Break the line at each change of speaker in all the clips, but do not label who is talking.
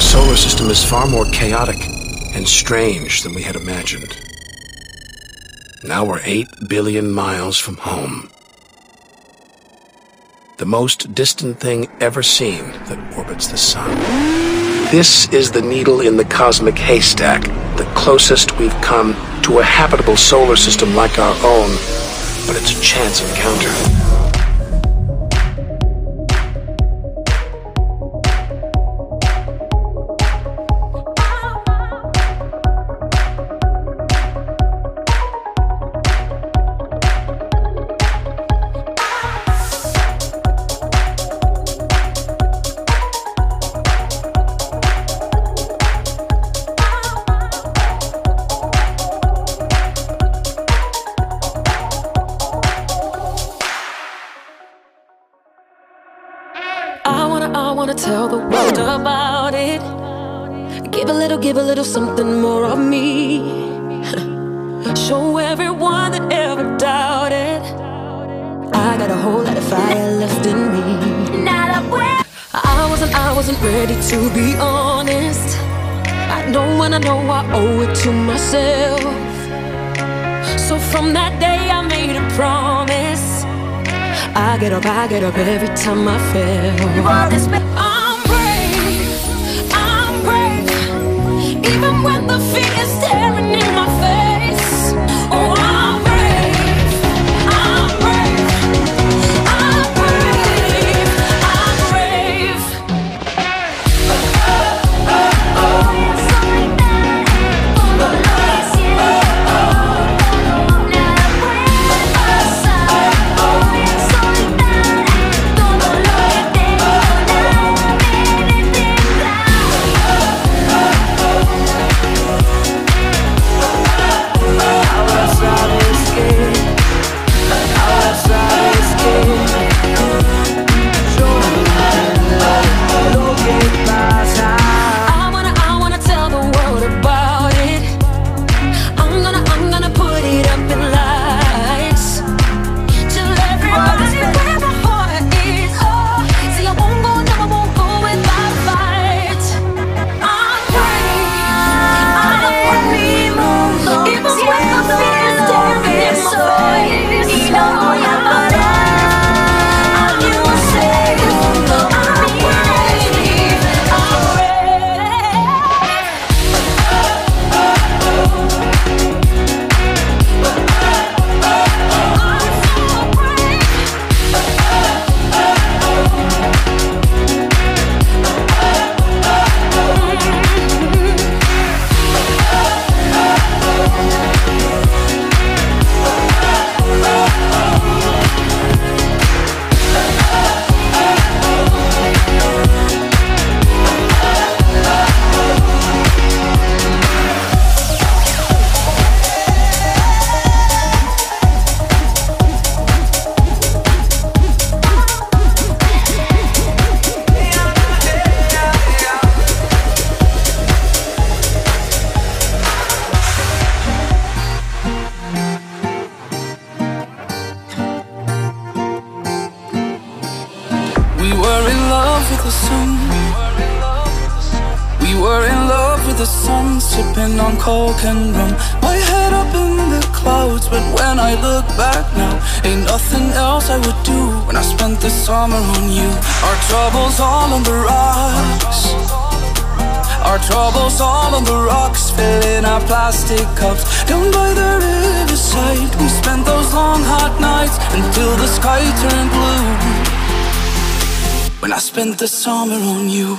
Our solar system is far more chaotic and strange than we had imagined. Now we're 8 billion miles from home. The most distant thing ever seen that orbits the sun. This is the needle in the cosmic haystack, the closest we've come to a habitable solar system like our own, but it's a chance encounter.
Up every time I fail.
The clouds, but when I look back now Ain't nothing else I would do when I spent the summer on you. Our troubles all on the rise Our troubles all on the rocks Filling our plastic cups Down by the riverside We spent those long hot nights Until the sky turned blue When I spent the summer on you.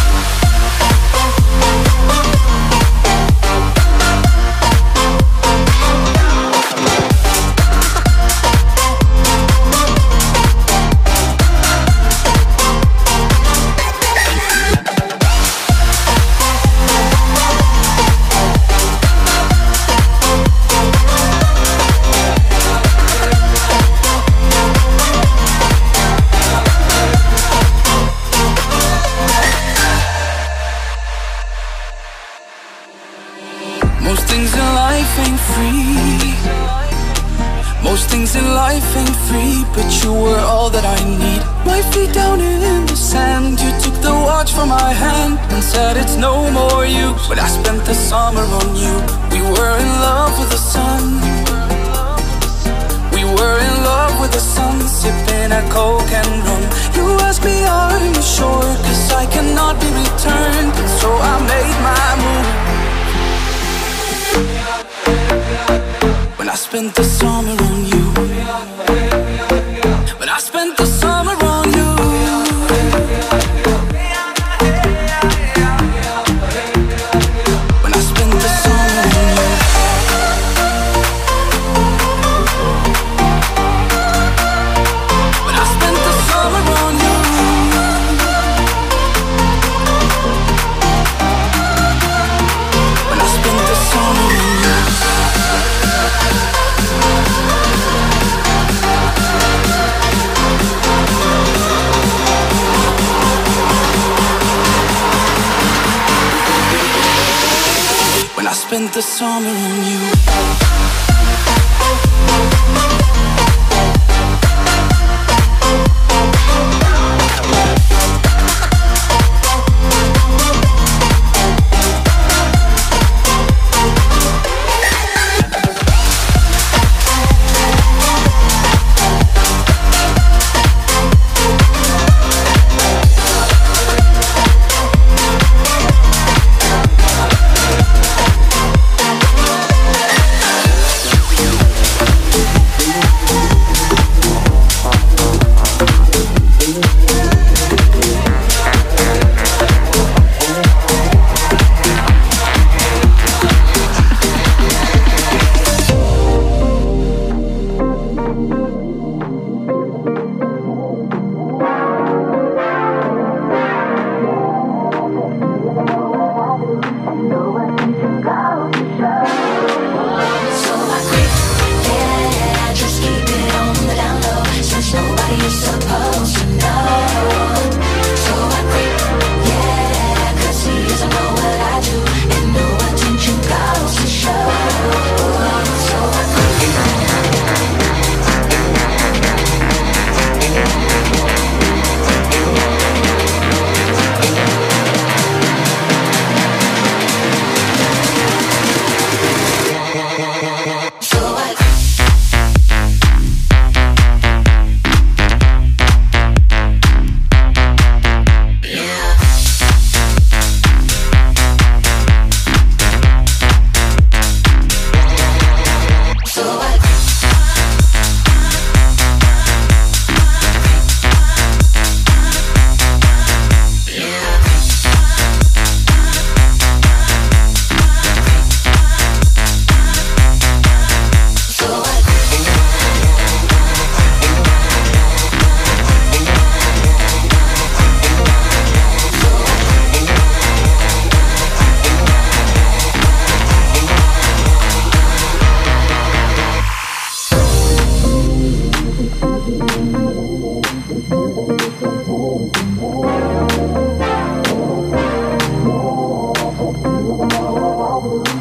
But I spent the summer on you. We were in love with the sun. We were in love with the sun Sipping a coke and rum. You asked me are you sure? Cause I cannot be returned. So I made my move. When I spent the summer on you. the summer on you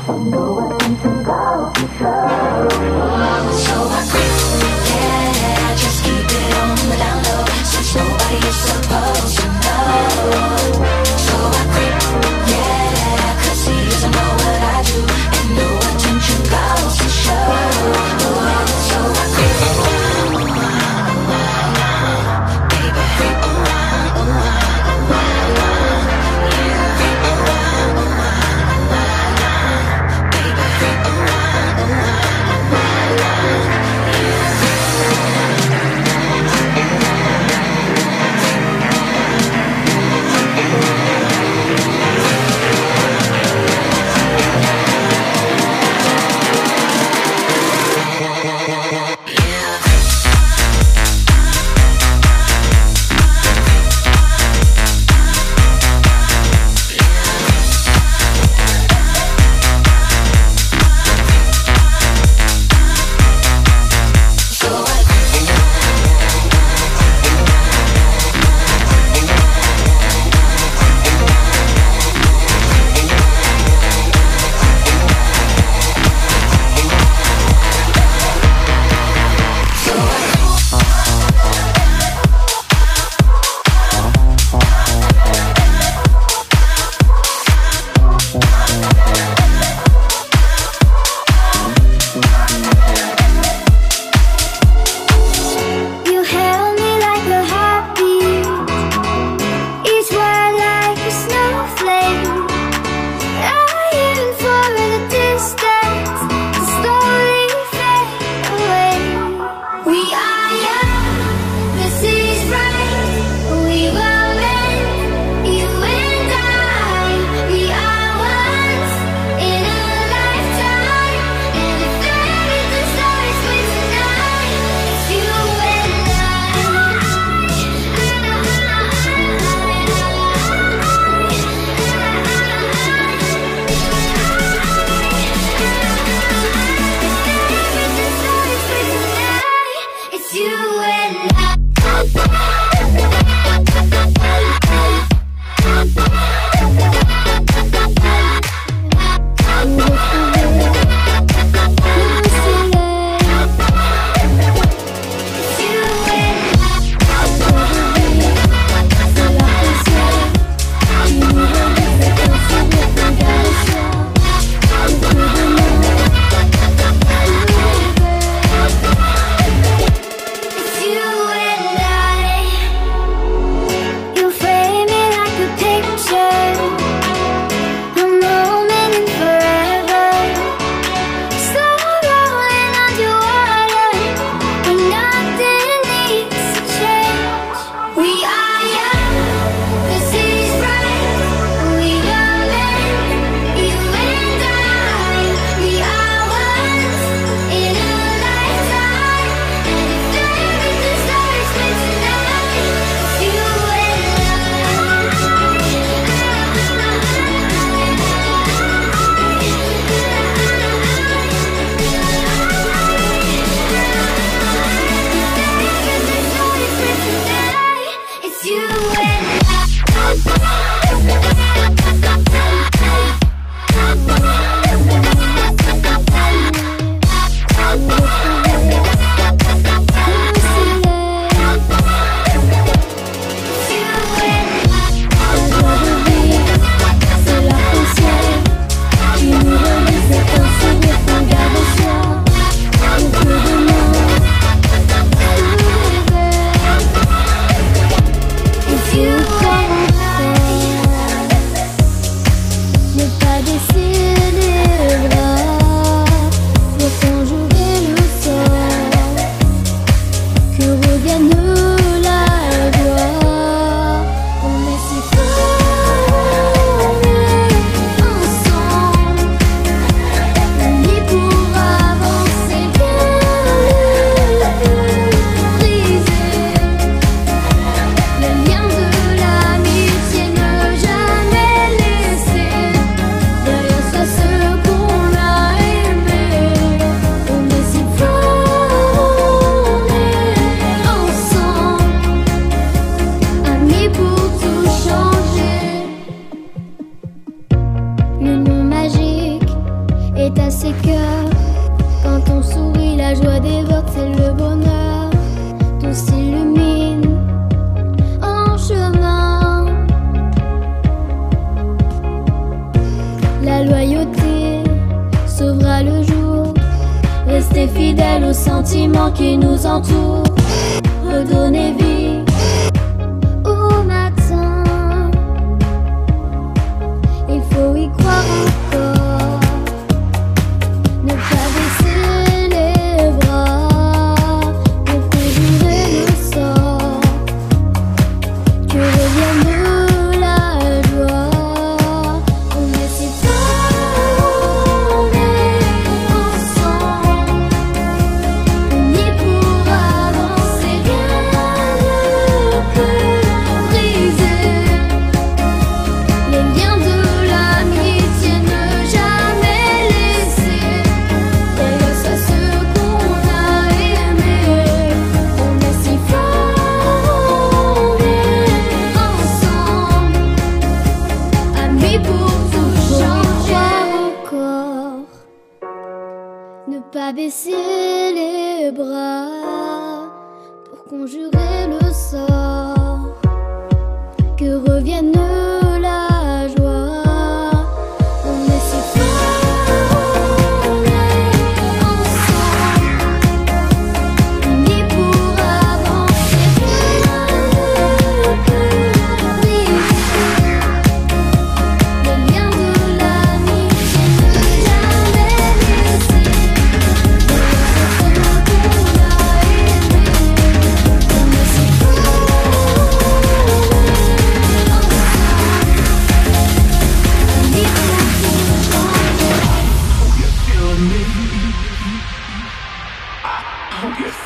know fidèle aux sentiments qui nous entourent. Redonnez vie.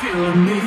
feel
me.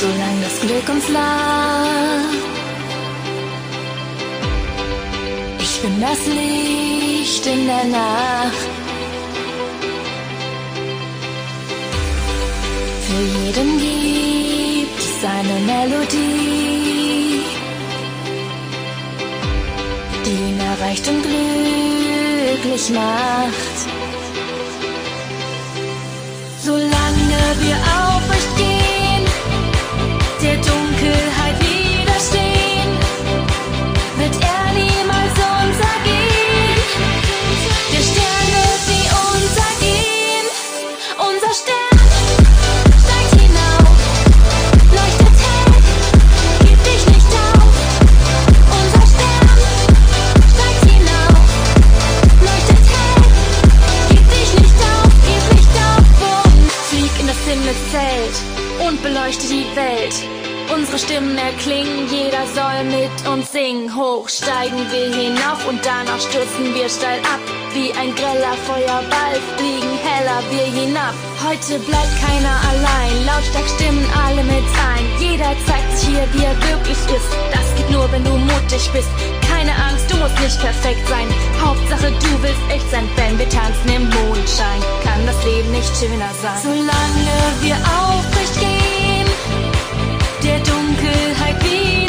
Solange das Glück uns lacht. Ich bin das Licht in der Nacht. Für jeden gibt es eine Melodie, die ihn erreicht und glücklich macht. Solange wir aufrecht Stimmen erklingen, jeder soll mit uns singen. Hoch steigen wir hinauf und danach stürzen wir steil ab. Wie ein greller Feuerball fliegen heller wir hinab. Heute bleibt keiner allein, lautstark stimmen alle mit ein. Jeder zeigt sich hier, wie er wirklich ist. Das geht nur, wenn du mutig bist. Keine Angst, du musst nicht perfekt sein. Hauptsache, du willst echt sein, wenn wir tanzen im Mondschein. Kann das Leben nicht schöner sein. Solange wir aufrecht gehen, der
海碧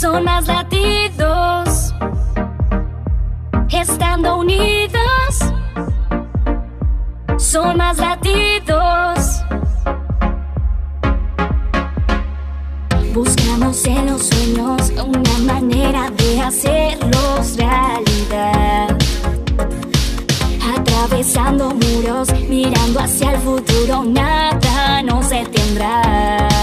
son más latidos. Estando unidos, son más latidos. Buscamos en los sueños una manera de hacerlos realidad. Atravesando muros, mirando hacia el futuro, nada no se
tendrá.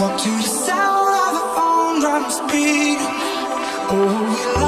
Walk to the sound of our own drum beat. Oh, we love.